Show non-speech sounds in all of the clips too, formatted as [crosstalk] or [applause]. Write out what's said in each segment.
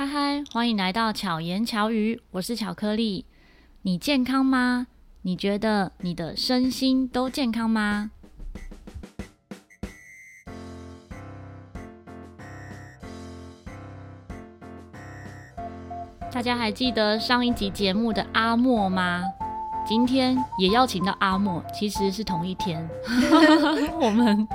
嗨嗨，欢迎来到巧言巧语，我是巧克力。你健康吗？你觉得你的身心都健康吗？大家还记得上一集节目的阿莫吗？今天也邀请到阿莫，其实是同一天。[laughs] 我们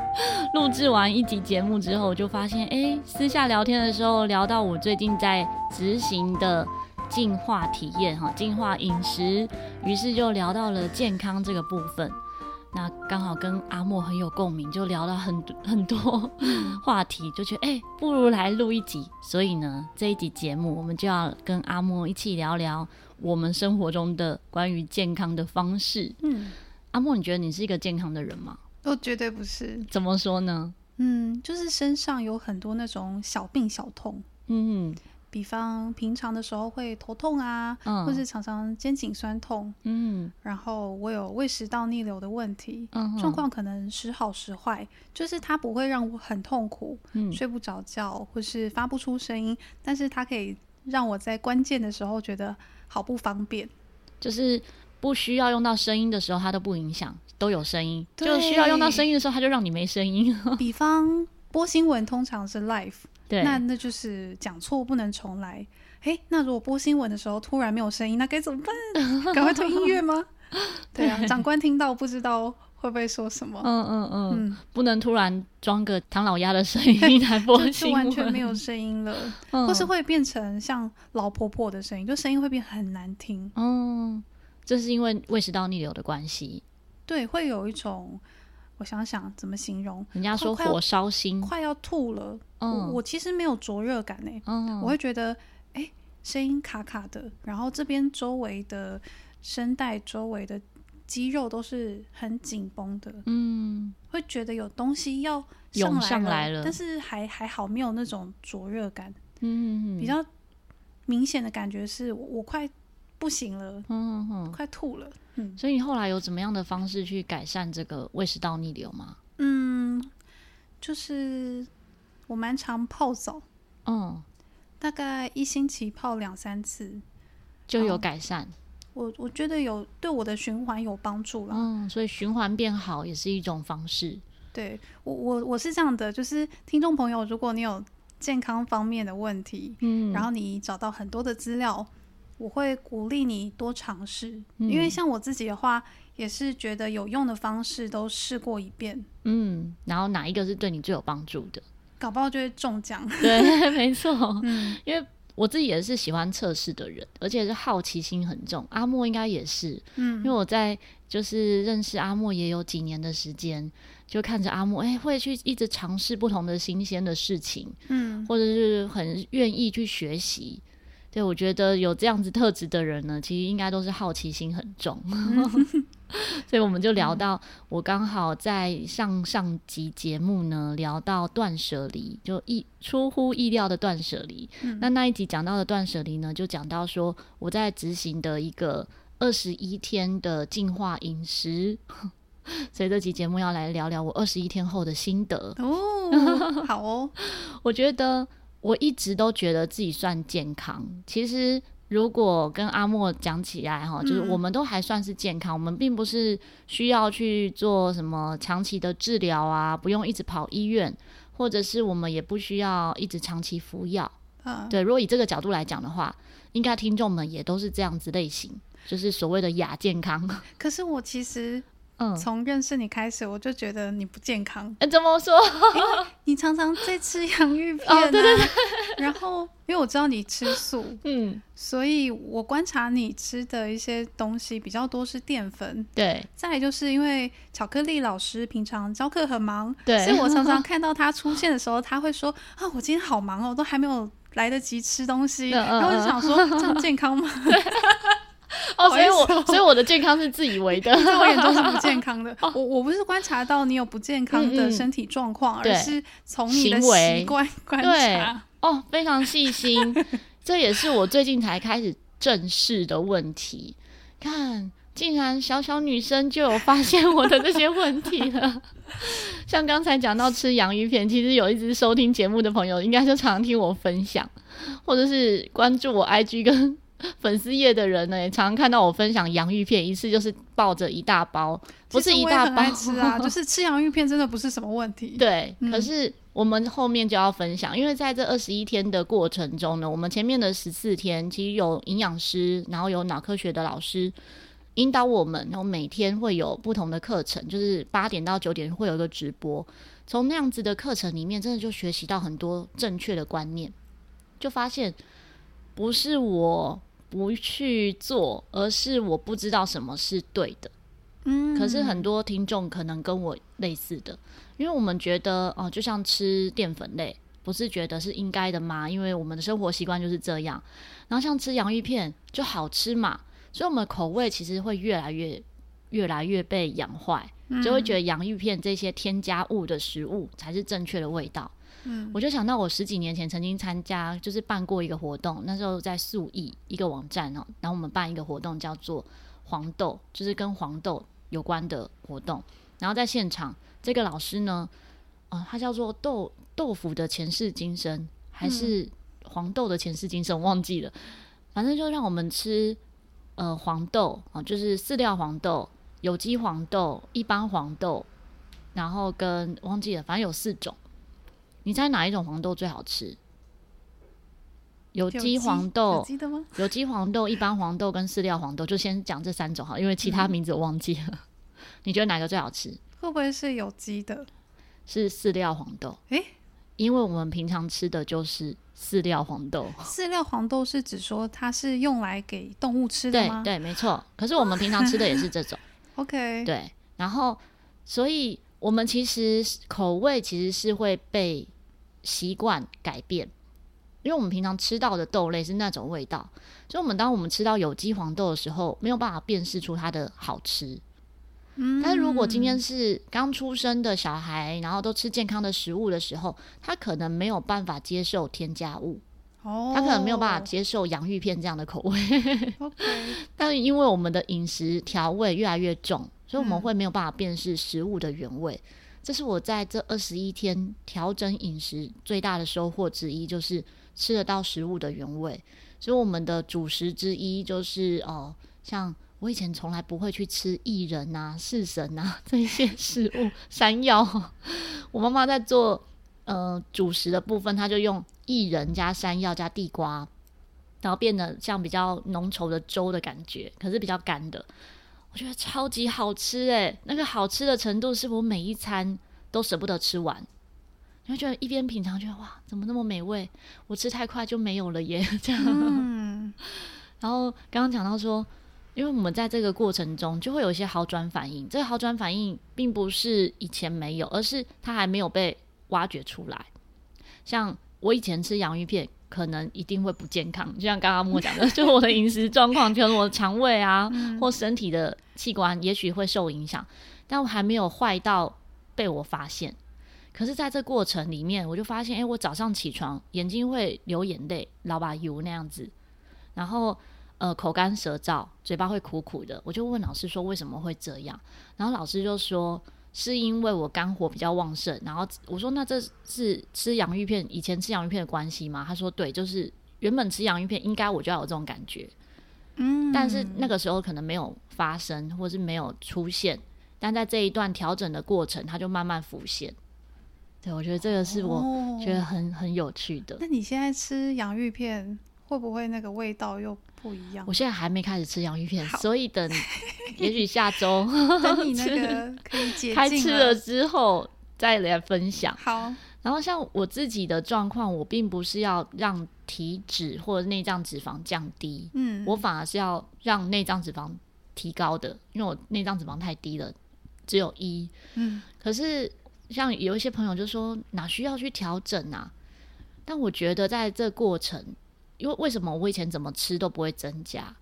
录制完一集节目之后，就发现，哎，私下聊天的时候聊到我最近在执行的进化体验，哈，进化饮食，于是就聊到了健康这个部分。那刚好跟阿莫很有共鸣，就聊了很多很多话题，就觉得哎，不如来录一集。所以呢，这一集节目我们就要跟阿莫一起聊聊我们生活中的关于健康的方式。嗯，阿莫，你觉得你是一个健康的人吗？我绝对不是。怎么说呢？嗯，就是身上有很多那种小病小痛。嗯。比方平常的时候会头痛啊，嗯、或是常常肩颈酸痛，嗯，然后我有胃食道逆流的问题，嗯，状况可能时好时坏，就是它不会让我很痛苦，嗯，睡不着觉或是发不出声音，但是它可以让我在关键的时候觉得好不方便，就是不需要用到声音的时候它都不影响，都有声音，就需要用到声音的时候它就让你没声音。[laughs] 比方播新闻通常是 live。对，那那就是讲错不能重来。诶，那如果播新闻的时候突然没有声音，那该怎么办？[laughs] 赶快推音乐吗？对啊，[laughs] 长官听到不知道会不会说什么？嗯嗯嗯，嗯不能突然装个唐老鸭的声音来播 [laughs] 新闻，就完全没有声音了，嗯、或是会变成像老婆婆的声音，就声音会变很难听。嗯，这是因为胃食道逆流的关系。对，会有一种。我想想怎么形容，人家说火烧心，快要吐了。嗯，我，我其实没有灼热感呢。嗯，我会觉得，哎，声音卡卡的，然后这边周围的声带周围的肌肉都是很紧绷的。嗯，会觉得有东西要涌上来了，但是还还好，没有那种灼热感。嗯，比较明显的感觉是我，我快不行了。嗯哼，快吐了。嗯，所以你后来有怎么样的方式去改善这个胃食道逆流吗？嗯，就是我蛮常泡澡，嗯，大概一星期泡两三次就有改善。我我觉得有对我的循环有帮助了，嗯，所以循环变好也是一种方式。对，我我我是这样的，就是听众朋友，如果你有健康方面的问题，嗯，然后你找到很多的资料。我会鼓励你多尝试，嗯、因为像我自己的话，也是觉得有用的方式都试过一遍。嗯，然后哪一个是对你最有帮助的？搞不好就会中奖。对，[laughs] 没错。嗯，因为我自己也是喜欢测试的人，而且是好奇心很重。阿莫应该也是。嗯，因为我在就是认识阿莫也有几年的时间，就看着阿莫，哎，会去一直尝试不同的新鲜的事情。嗯，或者是很愿意去学习。对，我觉得有这样子特质的人呢，其实应该都是好奇心很重。[laughs] [laughs] 所以我们就聊到，我刚好在上上集节目呢，聊到断舍离，就意出乎意料的断舍离。嗯、那那一集讲到的断舍离呢，就讲到说我在执行的一个二十一天的净化饮食。[laughs] 所以这集节目要来聊聊我二十一天后的心得。哦，[laughs] 好哦，我觉得。我一直都觉得自己算健康。其实，如果跟阿莫讲起来，哈，就是我们都还算是健康。嗯、我们并不是需要去做什么长期的治疗啊，不用一直跑医院，或者是我们也不需要一直长期服药。啊、对，如果以这个角度来讲的话，应该听众们也都是这样子类型，就是所谓的亚健康。可是我其实。嗯，从认识你开始，我就觉得你不健康。欸、怎么说？[laughs] 你常常在吃洋芋片、啊哦、对对对。[laughs] 然后，因为我知道你吃素，嗯，所以我观察你吃的一些东西比较多是淀粉。对。再来就是因为巧克力老师平常教课很忙，对，所以我常常看到他出现的时候，他会说：“ [laughs] 啊，我今天好忙哦，都还没有来得及吃东西。嗯”然后我就想说：“这样健康吗？” [laughs] 哦，所以我所以我的健康是自以为的，[laughs] 在我眼中是不健康的。[laughs] 我我不是观察到你有不健康的身体状况，而是从你的习惯观察。哦，非常细心，这也是我最近才开始正视的问题。看，竟然小小女生就有发现我的这些问题了。像刚才讲到吃洋芋片，其实有一直收听节目的朋友，应该就常常听我分享，或者是关注我 IG 跟 [laughs] 粉丝页的人呢，也常常看到我分享洋芋片，一次就是抱着一大包，不是一大包吃啊，[laughs] 就是吃洋芋片真的不是什么问题。对，嗯、可是我们后面就要分享，因为在这二十一天的过程中呢，我们前面的十四天其实有营养师，然后有脑科学的老师引导我们，然后每天会有不同的课程，就是八点到九点会有一个直播，从那样子的课程里面，真的就学习到很多正确的观念，就发现不是我。不去做，而是我不知道什么是对的。嗯，可是很多听众可能跟我类似的，因为我们觉得哦、呃，就像吃淀粉类，不是觉得是应该的吗？因为我们的生活习惯就是这样。然后像吃洋芋片就好吃嘛，所以我们口味其实会越来越、越来越被养坏，就会觉得洋芋片这些添加物的食物才是正确的味道。嗯，我就想到我十几年前曾经参加，就是办过一个活动，那时候在素艺一个网站哦，然后我们办一个活动叫做黄豆，就是跟黄豆有关的活动。然后在现场，这个老师呢，啊、呃，他叫做豆豆腐的前世今生，还是黄豆的前世今生，我忘记了。反正就让我们吃呃黄豆啊、呃，就是饲料黄豆、有机黄豆、一般黄豆，然后跟忘记了，反正有四种。你猜哪一种黄豆最好吃？有机黄豆、有机黄豆、一般黄豆跟饲料黄豆，就先讲这三种哈，因为其他名字我忘记了。嗯、你觉得哪个最好吃？会不会是有机的？是饲料黄豆。诶、欸，因为我们平常吃的就是饲料黄豆。饲料黄豆是指说它是用来给动物吃的吗？对对，没错。可是我们平常吃的也是这种。[laughs] OK。对，然后所以我们其实口味其实是会被。习惯改变，因为我们平常吃到的豆类是那种味道，所以我们当我们吃到有机黄豆的时候，没有办法辨识出它的好吃。嗯，但是如果今天是刚出生的小孩，然后都吃健康的食物的时候，他可能没有办法接受添加物，哦，他可能没有办法接受洋芋片这样的口味。OK，[laughs] 但是因为我们的饮食调味越来越重，所以我们会没有办法辨识食物的原味。嗯这是我在这二十一天调整饮食最大的收获之一，就是吃得到食物的原味。所以我们的主食之一就是哦，像我以前从来不会去吃薏仁啊、四神啊这些食物，[laughs] 山药。我妈妈在做呃主食的部分，她就用薏仁加山药加地瓜，然后变得像比较浓稠的粥的感觉，可是比较干的。我觉得超级好吃诶，那个好吃的程度是我每一餐都舍不得吃完。你会觉得一边品尝，觉得哇，怎么那么美味？我吃太快就没有了耶，这样。嗯。然后刚刚讲到说，因为我们在这个过程中就会有一些好转反应，这个好转反应并不是以前没有，而是它还没有被挖掘出来。像我以前吃洋芋片。可能一定会不健康，就像刚刚莫讲的，就是我的饮食状况，就是我的肠胃啊，或身体的器官，也许会受影响，但我还没有坏到被我发现。可是，在这过程里面，我就发现，哎、欸，我早上起床眼睛会流眼泪，老把油那样子，然后呃，口干舌燥，嘴巴会苦苦的。我就问老师说，为什么会这样？然后老师就说。是因为我肝火比较旺盛，然后我说，那这是吃洋芋片，以前吃洋芋片的关系吗？他说对，就是原本吃洋芋片应该我就要有这种感觉，嗯，但是那个时候可能没有发生，或是没有出现，但在这一段调整的过程，它就慢慢浮现。对，我觉得这个是我觉得很、哦、很有趣的。那你现在吃洋芋片会不会那个味道又？不一样，我现在还没开始吃洋芋片，所以等，[laughs] 也许下周等你那个 [laughs] 可以解开吃了之后再来分享。好，然后像我自己的状况，我并不是要让体脂或者内脏脂肪降低，嗯，我反而是要让内脏脂肪提高的，因为我内脏脂肪太低了，只有一，嗯，可是像有一些朋友就说哪需要去调整啊？但我觉得在这过程。因为为什么我以前怎么吃都不会增加？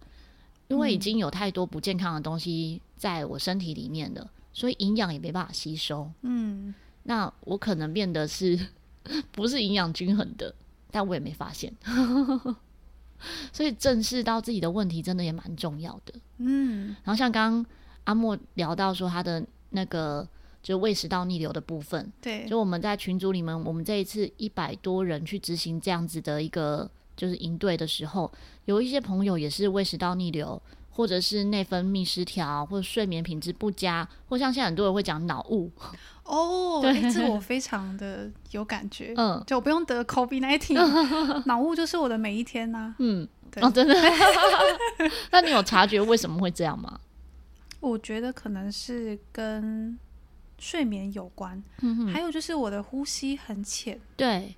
因为已经有太多不健康的东西在我身体里面了，所以营养也没办法吸收。嗯，那我可能变得是 [laughs] 不是营养均衡的，但我也没发现。[laughs] 所以正视到自己的问题，真的也蛮重要的。嗯，然后像刚刚阿莫聊到说他的那个就胃食道逆流的部分。对，就我们在群组里面，我们这一次一百多人去执行这样子的一个就是营队的时候，有一些朋友也是胃食道逆流，或者是内分泌失调，或者睡眠品质不佳，或像现在很多人会讲脑雾。哦，对，这我 [laughs] 非常的有感觉。嗯，就我不用得 COVID-19，[laughs] 脑雾就是我的每一天呐、啊。嗯，哦，真的。[laughs] 那你有察觉为什么会这样吗？我觉得可能是跟睡眠有关，嗯哼，还有就是我的呼吸很浅，对，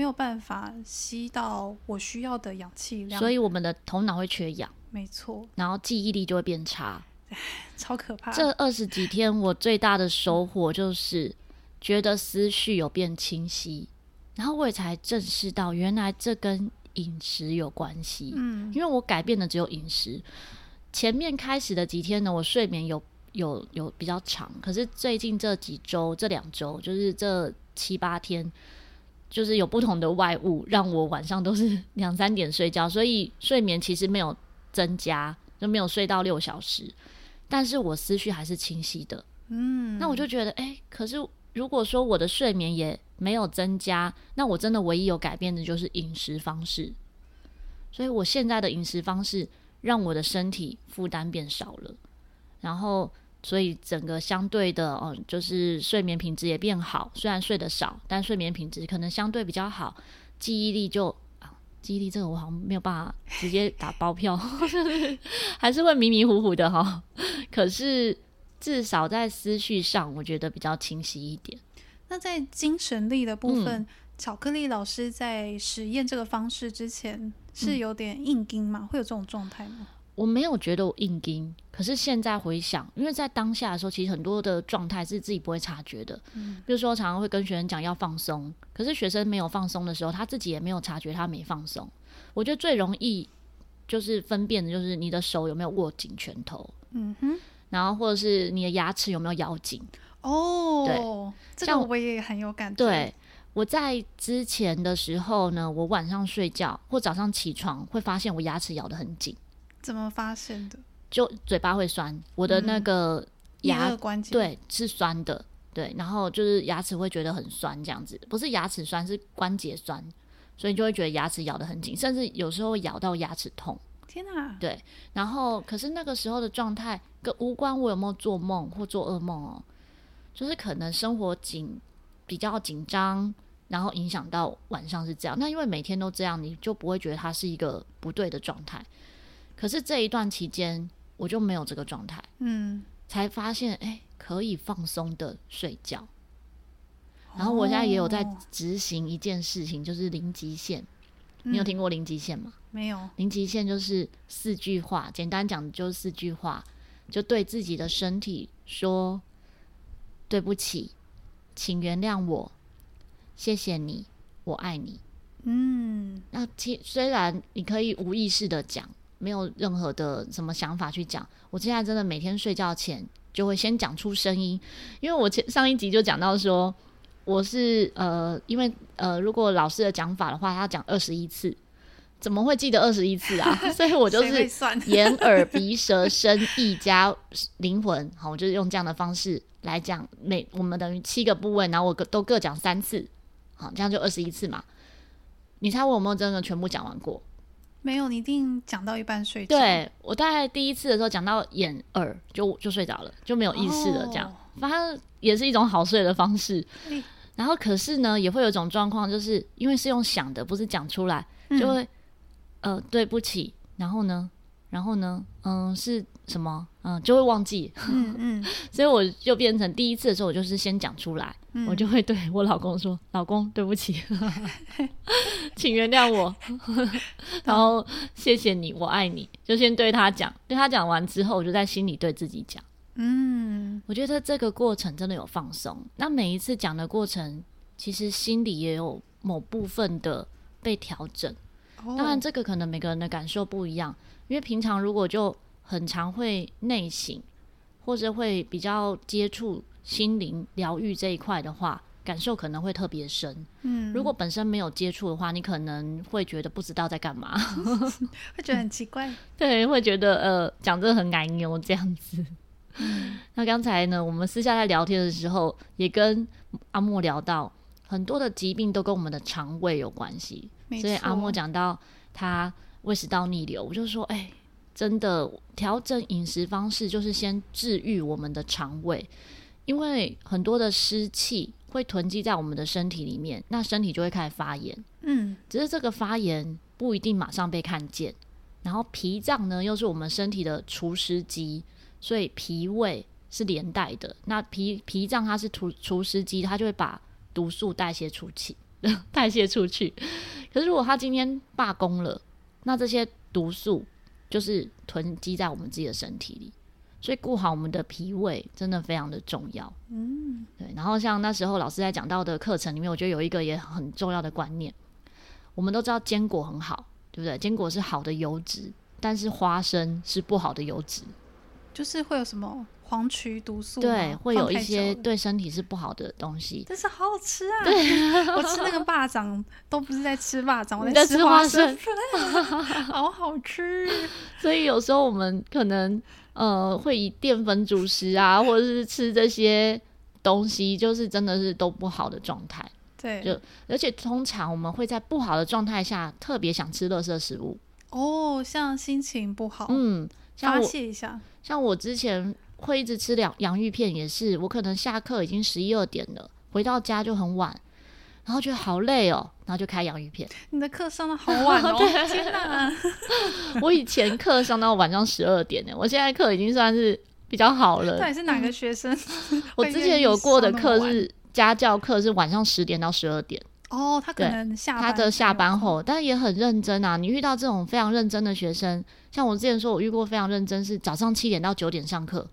没有办法吸到我需要的氧气量，所以我们的头脑会缺氧，没错，然后记忆力就会变差，[laughs] 超可怕。这二十几天我最大的收获就是觉得思绪有变清晰，然后我也才正视到原来这跟饮食有关系，嗯，因为我改变的只有饮食。前面开始的几天呢，我睡眠有有有比较长，可是最近这几周、这两周，就是这七八天，就是有不同的外物，让我晚上都是 [laughs] 两三点睡觉，所以睡眠其实没有增加，就没有睡到六小时，但是我思绪还是清晰的。嗯，那我就觉得，哎、欸，可是如果说我的睡眠也没有增加，那我真的唯一有改变的就是饮食方式，所以我现在的饮食方式。让我的身体负担变少了，然后所以整个相对的，嗯，就是睡眠品质也变好。虽然睡得少，但睡眠品质可能相对比较好。记忆力就啊，记忆力这个我好像没有办法直接打包票，[laughs] 还是会迷迷糊糊的哈。可是至少在思绪上，我觉得比较清晰一点。那在精神力的部分，嗯、巧克力老师在实验这个方式之前。是有点硬筋吗？嗯、会有这种状态吗？我没有觉得我硬筋，可是现在回想，因为在当下的时候，其实很多的状态是自己不会察觉的。嗯，比如说常常会跟学生讲要放松，可是学生没有放松的时候，他自己也没有察觉他没放松。我觉得最容易就是分辨的就是你的手有没有握紧拳头，嗯哼，然后或者是你的牙齿有没有咬紧。哦，对，这个我也很有感觉。对。我在之前的时候呢，我晚上睡觉或早上起床会发现我牙齿咬得很紧。怎么发现的？就嘴巴会酸，我的那个牙、嗯、关节对是酸的，对，然后就是牙齿会觉得很酸，这样子不是牙齿酸，是关节酸，所以就会觉得牙齿咬得很紧，甚至有时候会咬到牙齿痛。天哪！对，然后可是那个时候的状态跟无关我有没有做梦或做噩梦哦，就是可能生活紧。比较紧张，然后影响到晚上是这样。那因为每天都这样，你就不会觉得它是一个不对的状态。可是这一段期间，我就没有这个状态，嗯，才发现哎、欸，可以放松的睡觉。然后我现在也有在执行一件事情，就是零极限。你有听过零极限吗？没有。零极限就是四句话，简单讲就是四句话，就对自己的身体说对不起。请原谅我，谢谢你，我爱你。嗯，那其虽然你可以无意识的讲，没有任何的什么想法去讲。我现在真的每天睡觉前就会先讲出声音，因为我前上一集就讲到说，我是呃，因为呃，如果老师的讲法的话，他讲二十一次，怎么会记得二十一次啊？[laughs] 所以我就是眼耳鼻舌身意加灵魂，好，我就是用这样的方式。来讲，每我们等于七个部位，然后我各都各讲三次，好，这样就二十一次嘛。你猜我有没有真的全部讲完过？没有，你一定讲到一半睡着。对，我大概第一次的时候讲到眼耳就就睡着了，就没有意识了。这样，反正也是一种好睡的方式。然后可是呢，也会有一种状况，就是因为是用想的，不是讲出来，就会、嗯、呃对不起，然后呢，然后呢，嗯是。什么？嗯，就会忘记。嗯嗯，[laughs] 所以我就变成第一次的时候，我就是先讲出来，嗯、我就会对我老公说：“老公，对不起，[laughs] 请原谅我。[laughs] ”然后谢谢你，我爱你，就先对他讲。对他讲完之后，我就在心里对自己讲。嗯，我觉得这个过程真的有放松。那每一次讲的过程，其实心里也有某部分的被调整。哦、当然，这个可能每个人的感受不一样，因为平常如果就很常会内省，或者会比较接触心灵疗愈这一块的话，感受可能会特别深。嗯，如果本身没有接触的话，你可能会觉得不知道在干嘛，[laughs] 会觉得很奇怪。[laughs] 对，会觉得呃，讲得很难牛这样子。嗯、[laughs] 那刚才呢，我们私下在聊天的时候，也跟阿莫聊到很多的疾病都跟我们的肠胃有关系。所以阿莫讲到他胃食道逆流，我就说，哎、欸，真的调整饮食方式就是先治愈我们的肠胃，因为很多的湿气会囤积在我们的身体里面，那身体就会开始发炎。嗯，只是这个发炎不一定马上被看见。然后脾脏呢，又是我们身体的除湿机，所以脾胃是连带的。那脾脾脏它是除除湿机，它就会把毒素代谢出去，[laughs] 代谢出去。可是如果他今天罢工了，那这些毒素就是囤积在我们自己的身体里。所以顾好我们的脾胃真的非常的重要。嗯，对。然后像那时候老师在讲到的课程里面，我觉得有一个也很重要的观念，我们都知道坚果很好。对不对？坚果是好的油脂，但是花生是不好的油脂，就是会有什么黄曲毒素，对，会有一些对身体是不好的东西。但是好好吃啊！对，[laughs] 我吃那个霸掌都不是在吃霸掌，我在吃花生，好好吃。[laughs] 所以有时候我们可能呃会以淀粉主食啊，或者是吃这些东西，就是真的是都不好的状态。对，就而且通常我们会在不好的状态下特别想吃垃圾食物哦，像心情不好，嗯，发泄一下。像我之前会一直吃两洋芋片，也是我可能下课已经十一二点了，回到家就很晚，然后觉得好累哦，然后就开洋芋片。你的课上得好晚哦，[laughs] 天哪！[laughs] 我以前课上到晚上十二点呢，我现在课已经算是比较好了。[laughs] 到底是哪个学生？我之前有过的课是。家教课是晚上十点到十二点哦，他可能下班他的下班后，但也很认真啊。你遇到这种非常认真的学生，像我之前说，我遇过非常认真，是早上七点到九点上课，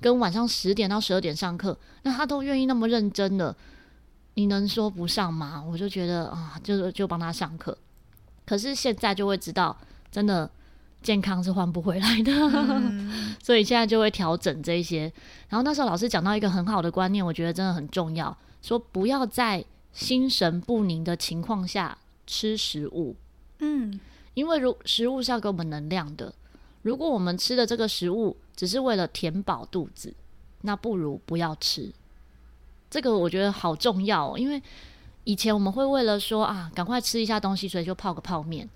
跟晚上十点到十二点上课，那他都愿意那么认真的，你能说不上吗？我就觉得啊，就就帮他上课。可是现在就会知道，真的。健康是换不回来的，嗯，[laughs] 所以现在就会调整这些。然后那时候老师讲到一个很好的观念，我觉得真的很重要，说不要在心神不宁的情况下吃食物。嗯，因为如食物是要给我们能量的，如果我们吃的这个食物只是为了填饱肚子，那不如不要吃。这个我觉得好重要，因为以前我们会为了说啊，赶快吃一下东西，所以就泡个泡面。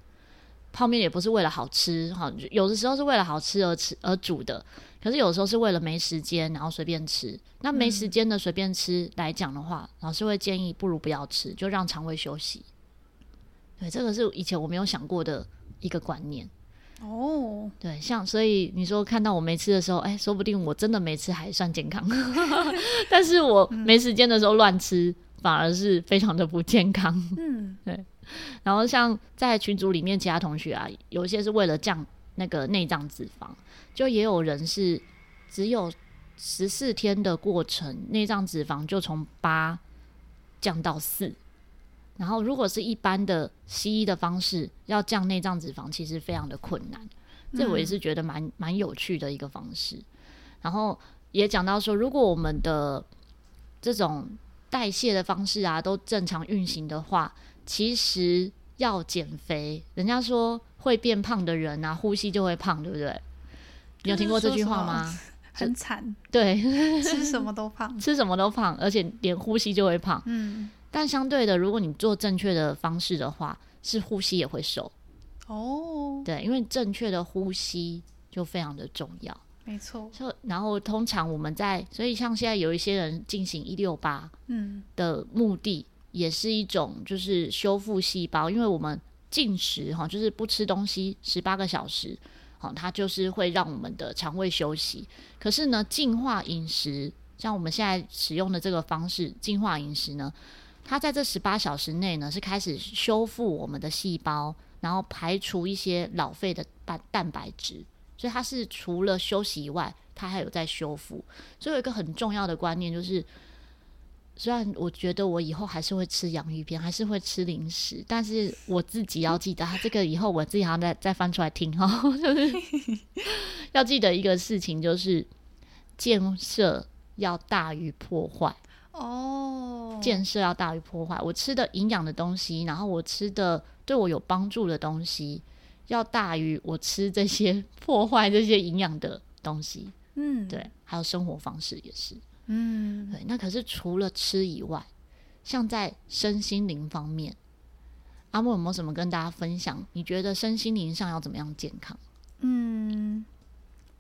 泡面也不是为了好吃哈，有的时候是为了好吃而吃而煮的，可是有时候是为了没时间，然后随便吃。那没时间的随便吃来讲的话，老师会建议不如不要吃，就让肠胃休息。对，这个是以前我没有想过的一个观念。哦，对，像所以你说看到我没吃的时候，哎，说不定我真的没吃还算健康，[laughs] [laughs] 但是我没时间的时候乱吃，反而是非常的不健康。嗯，[laughs] 对。然后像在群组里面，其他同学啊，有一些是为了降那个内脏脂肪，就也有人是只有十四天的过程，内脏脂肪就从八降到四。然后如果是一般的西医的方式，要降内脏脂肪，其实非常的困难。这我也是觉得蛮蛮有趣的一个方式。然后也讲到说，如果我们的这种代谢的方式啊，都正常运行的话。其实要减肥，人家说会变胖的人啊，呼吸就会胖，对不对？你有听过这句话吗？很惨，对，[laughs] 吃什么都胖，[laughs] 吃什么都胖，而且连呼吸就会胖。嗯，但相对的，如果你做正确的方式的话，是呼吸也会瘦。哦，对，因为正确的呼吸就非常的重要。没错。就然后通常我们在，所以像现在有一些人进行一六八，嗯，的目的。也是一种就是修复细胞，因为我们进食哈，就是不吃东西十八个小时，好，它就是会让我们的肠胃休息。可是呢，净化饮食，像我们现在使用的这个方式，净化饮食呢，它在这十八小时内呢，是开始修复我们的细胞，然后排除一些老废的蛋蛋白质，所以它是除了休息以外，它还有在修复。所以有一个很重要的观念就是。虽然我觉得我以后还是会吃洋芋片，还是会吃零食，但是我自己要记得，这个以后我自己好像再再翻出来听哈，[laughs] 就是要记得一个事情，就是建设要大于破坏哦，建设要大于破坏。我吃的营养的东西，然后我吃的对我有帮助的东西，要大于我吃这些 [laughs] 破坏这些营养的东西。嗯，对，还有生活方式也是，嗯，对。那可是除了吃以外，像在身心灵方面，阿莫有没有什么跟大家分享？你觉得身心灵上要怎么样健康？嗯，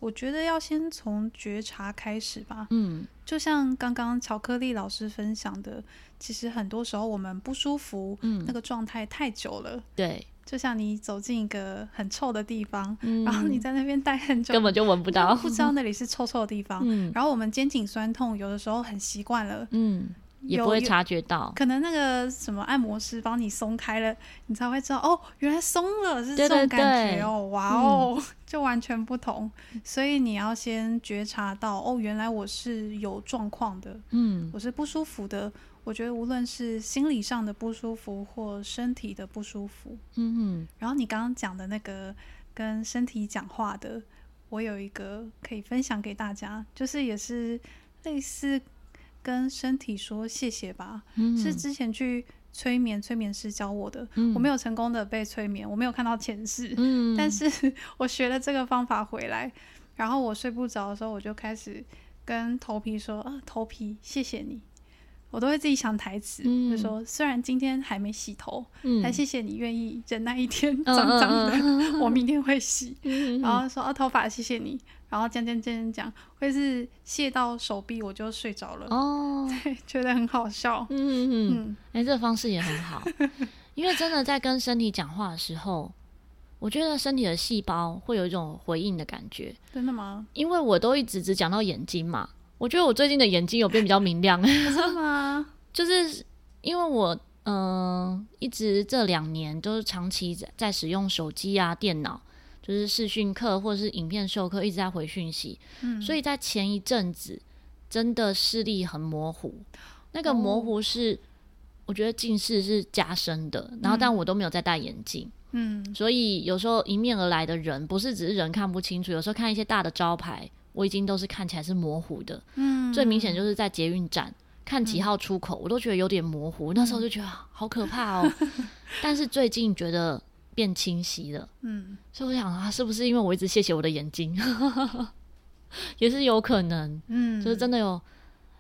我觉得要先从觉察开始吧。嗯，就像刚刚巧克力老师分享的，其实很多时候我们不舒服，嗯，那个状态太久了，对。就像你走进一个很臭的地方，嗯、然后你在那边待很久，根本就闻不到，不知道那里是臭臭的地方。[laughs] 嗯、然后我们肩颈酸痛，有的时候很习惯了，嗯，也不会察觉到。可能那个什么按摩师帮你松开了，你才会知道哦，原来松了，是这种感觉哦，哇哦，嗯、[laughs] 就完全不同。所以你要先觉察到哦，原来我是有状况的，嗯，我是不舒服的。我觉得无论是心理上的不舒服或身体的不舒服，嗯嗯，然后你刚刚讲的那个跟身体讲话的，我有一个可以分享给大家，就是也是类似跟身体说谢谢吧，嗯，是之前去催眠催眠师教我的，嗯，我没有成功的被催眠，我没有看到前世，嗯，[laughs] 但是我学了这个方法回来，然后我睡不着的时候，我就开始跟头皮说，啊，头皮，谢谢你。我都会自己想台词，嗯、就说虽然今天还没洗头，嗯、还谢谢你愿意忍耐一天脏脏的，我明天会洗。嗯、然后说啊头发谢谢你，然后讲讲讲讲讲，会是卸到手臂我就睡着了。哦，[laughs] 对，觉得很好笑。嗯嗯嗯，哎、欸，这个方式也很好，因为真的在跟身体讲话的时候，我觉得身体的细胞会有一种回应的感觉。真的吗？因为我都一直只讲到眼睛嘛。我觉得我最近的眼睛有变比较明亮，真的 [laughs] 吗？就是因为我嗯、呃，一直这两年都是长期在在使用手机啊、电脑，就是视讯课或者是影片授课，一直在回讯息，嗯，所以在前一阵子真的视力很模糊，那个模糊是、哦、我觉得近视是加深的，然后但我都没有在戴眼镜，嗯，所以有时候迎面而来的人不是只是人看不清楚，有时候看一些大的招牌。我已经都是看起来是模糊的，嗯，最明显就是在捷运站看几号出口，嗯、我都觉得有点模糊，那时候就觉得好可怕哦。[laughs] 但是最近觉得变清晰了，嗯，所以我想啊，是不是因为我一直谢谢我的眼睛，[laughs] 也是有可能，嗯，就是真的有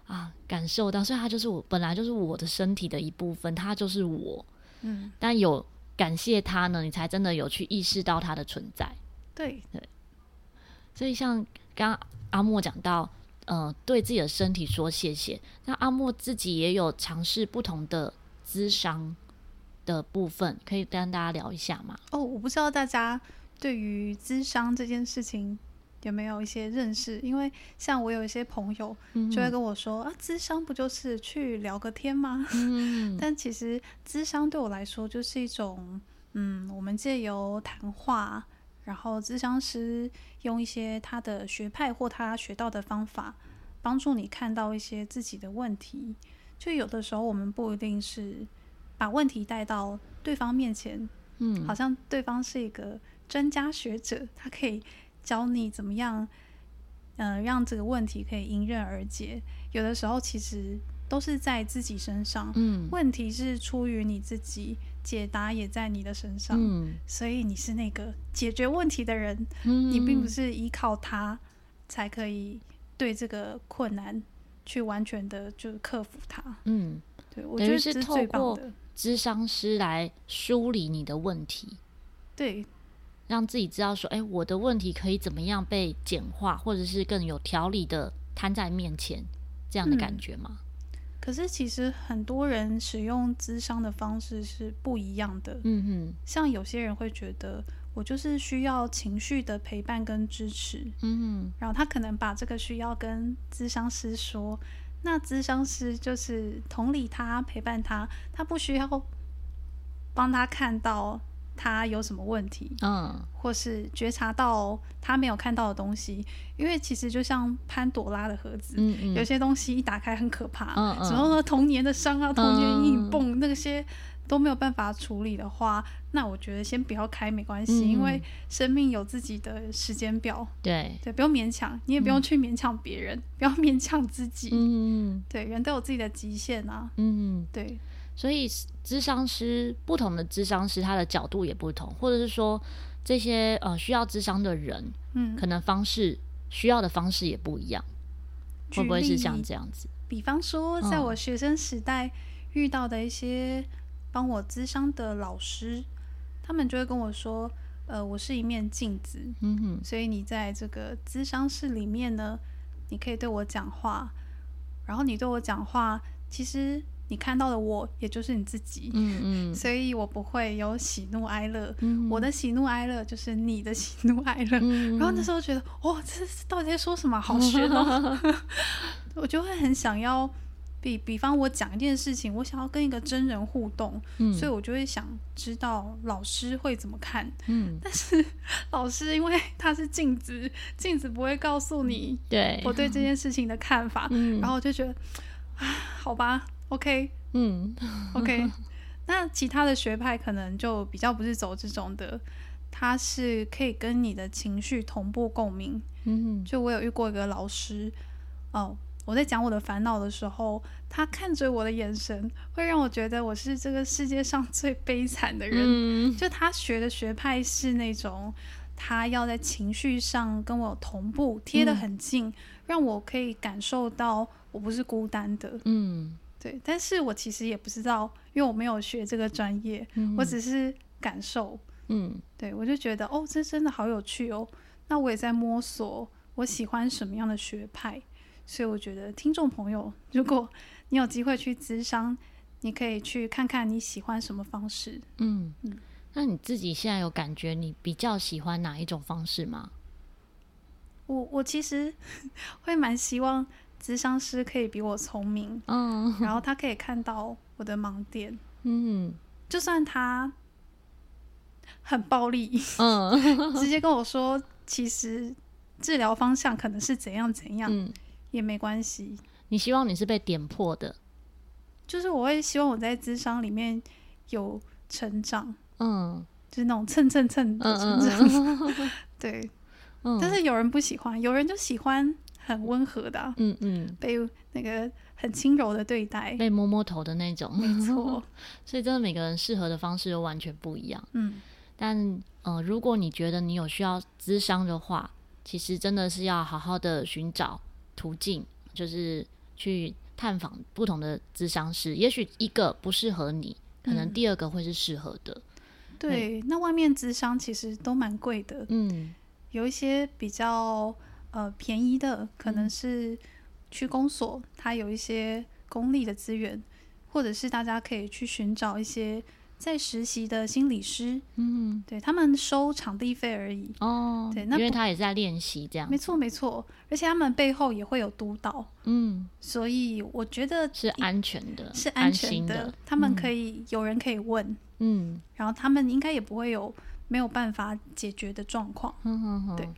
啊感受到，所以它就是我本来就是我的身体的一部分，它就是我，嗯，但有感谢它呢，你才真的有去意识到它的存在，对。对，所以像。刚刚阿莫讲到，呃，对自己的身体说谢谢。那阿莫自己也有尝试不同的咨商的部分，可以跟大家聊一下吗？哦，我不知道大家对于咨商这件事情有没有一些认识？因为像我有一些朋友就会跟我说、嗯、啊，咨商不就是去聊个天吗？嗯，[laughs] 但其实咨商对我来说就是一种，嗯，我们借由谈话。然后，咨商师用一些他的学派或他学到的方法，帮助你看到一些自己的问题。就有的时候，我们不一定是把问题带到对方面前，嗯，好像对方是一个专家学者，他可以教你怎么样，嗯、呃，让这个问题可以迎刃而解。有的时候，其实都是在自己身上，嗯，问题是出于你自己。解答也在你的身上，嗯，所以你是那个解决问题的人，嗯，你并不是依靠他才可以对这个困难去完全的就克服它，嗯，对，我觉得是最棒的。咨商师来梳理你的问题，对，让自己知道说，哎、欸，我的问题可以怎么样被简化，或者是更有条理的摊在面前，这样的感觉吗？嗯可是其实很多人使用咨商的方式是不一样的。嗯哼，像有些人会觉得我就是需要情绪的陪伴跟支持。嗯哼，然后他可能把这个需要跟咨商师说，那咨商师就是同理他，陪伴他，他不需要帮他看到。他有什么问题？嗯，或是觉察到他没有看到的东西，因为其实就像潘朵拉的盒子，嗯嗯，有些东西一打开很可怕，嗯嗯，然后呢，童年的伤啊，童年阴影，蹦，嗯，那些都没有办法处理的话，那我觉得先不要开没关系，嗯，因为生命有自己的时间表，对。对，不用勉强，你也不用去勉强别人，嗯，[laughs] 不要勉强自己，嗯，对，人都有自己的极限啊，嗯，对。所以，智商师不同的智商师，他的角度也不同，或者是说，这些呃需要智商的人，嗯，可能方式需要的方式也不一样，会不会是像这样子？比方说，在我学生时代遇到的一些帮我咨商的老师，他们就会跟我说：“呃，我是一面镜子，嗯哼，所以你在这个咨商室里面呢，你可以对我讲话，然后你对我讲话，其实。”你看到的我，也就是你自己，嗯嗯，所以我不会有喜怒哀乐，嗯，我的喜怒哀乐就是你的喜怒哀乐，嗯，然后那时候觉得，哇，这是到底在说什么？好玄哦，[laughs] 我就会很想要，比比方我讲一件事情，我想要跟一个真人互动，嗯，所以我就会想知道老师会怎么看，嗯，但是 [laughs] 老师因为他是镜子，镜子不会告诉你对。我对这件事情的看法，嗯，然后我就觉得，啊，好吧。OK，嗯，OK，那其他的学派可能就比较不是走这种的，他是可以跟你的情绪同步共鸣。嗯，就我有遇过一个老师，哦，我在讲我的烦恼的时候，他看着我的眼神，会让我觉得我是这个世界上 [laughs] 最悲惨的人。嗯，就他学的学派是那种，他要在情绪上跟我同步，贴得很近，嗯，让我可以感受到我不是孤单的。嗯。对，但是我其实也不知道，因为我没有学这个专业，嗯、我只是感受，嗯，对，我就觉得哦，这真的好有趣哦。那我也在摸索，我喜欢什么样的学派，所以我觉得听众朋友，[laughs] 如果你有机会去咨商，你可以去看看你喜欢什么方式，嗯嗯。那你自己现在有感觉你比较喜欢哪一种方式吗？我我其实 [laughs] 会蛮希望。咨商师可以比我聪明，嗯，然后 [laughs] 他可以看到我的盲点，嗯，就算他很暴力，嗯，直接跟我说，其实治疗方向可能是怎样怎样，嗯，也没关系。你希望你是被点破的，就是我会希望我在智商里面有成长，嗯，就是那种蹭蹭蹭的成长，嗯嗯 [laughs] 对，嗯，但是有人不喜欢，有人就喜欢。很温和的、啊，嗯嗯，被那个很轻柔的对待，被摸摸头的那种，[laughs] 没错。所以真的每个人适合的方式都完全不一样，嗯。但呃，如果你觉得你有需要智商的话，其实真的是要好好的寻找途径，就是去探访不同的咨商师。也许一个不适合你，可能第二个会是适合的。嗯、对，那外面咨商其实都蛮贵的，嗯，有一些比较。呃，便宜的可能是区公所，它有一些公立的资源，或者是大家可以去寻找一些在实习的心理师，嗯，对，他们收场地费而已哦，对，那因为他也在练习这样，没错没错，而且他们背后也会有督导，嗯，所以我觉得是安全的，是安全的，的他们可以、嗯、有人可以问，嗯，然后他们应该也不会有没有办法解决的状况，嗯哼哼，对。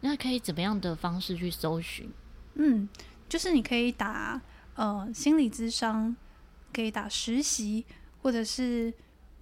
那可以怎么样的方式去搜寻？嗯，就是你可以打呃心理咨商，可以打实习，或者是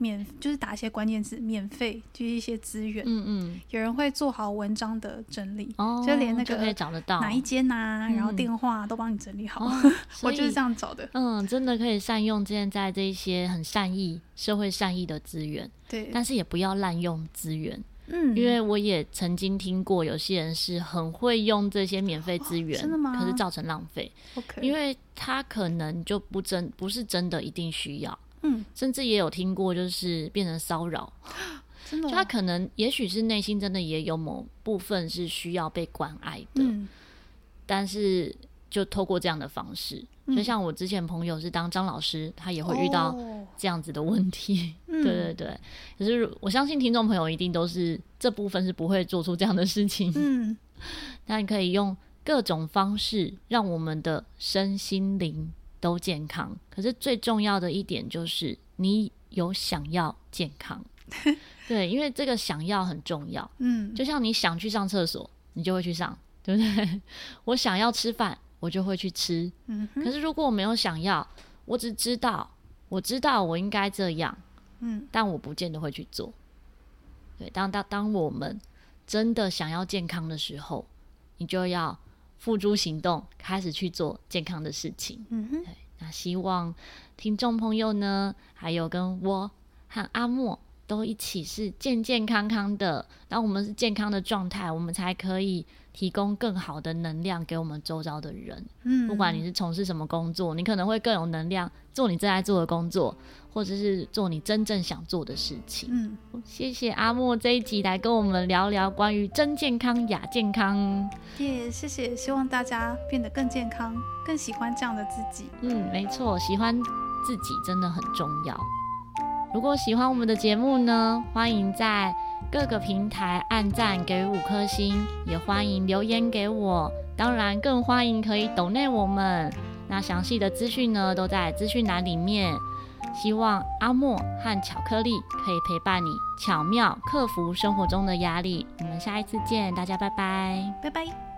免，就是打一些关键字，免费，就是一些资源。嗯嗯，有人会做好文章的整理，哦、就连那个可以找得到哪一间呐、啊，然后电话都帮你整理好。嗯、[laughs] 我就是这样找的。嗯，真的可以善用现在这一些很善意、社会善意的资源。对，但是也不要滥用资源。嗯，因为我也曾经听过有些人是很会用这些免费资源，哦，真的吗？可是造成浪费。Okay. 因为他可能就不真不是真的一定需要，嗯，甚至也有听过就是变成骚扰，[gasps] 真的，就他可能也许是内心真的也有某部分是需要被关爱的，嗯，但是就透过这样的方式。就像我之前朋友是当张老师，他也会遇到这样子的问题。[laughs] 哦、对对对，可是我相信听众朋友一定都是这部分是不会做出这样的事情。嗯，[laughs] 但可以用各种方式让我们的身心灵都健康。可是最重要的一点就是你有想要健康。[laughs] 对，因为这个想要很重要。嗯，就像你想去上厕所，你就会去上，对不对？[laughs] 我想要吃饭。我就会去吃，嗯，可是如果我没有想要，我只知道，我知道我应该这样，嗯，但我不见得会去做。对，当当当我们真的想要健康的时候，你就要付诸行动，开始去做健康的事情。嗯哼，那希望听众朋友呢，还有跟我和阿莫都一起是健健康康的。当我们是健康的状态，我们才可以提供更好的能量给我们周遭的人。嗯，不管你是从事什么工作，你可能会更有能量做你正在做的工作，或者是做你真正想做的事情。嗯，谢谢阿莫这一集来跟我们聊聊关于真健康、亚健康。耶，谢谢，希望大家变得更健康，更喜欢这样的自己。嗯，没错，喜欢自己真的很重要。如果喜欢我们的节目呢，欢迎在各个平台按赞给五颗星，也欢迎留言给我。当然，更欢迎可以抖内我们。那详细的资讯呢，都在资讯栏里面。希望阿莫和巧克力可以陪伴你，巧妙克服生活中的压力。我们下一次见，大家拜拜，拜拜。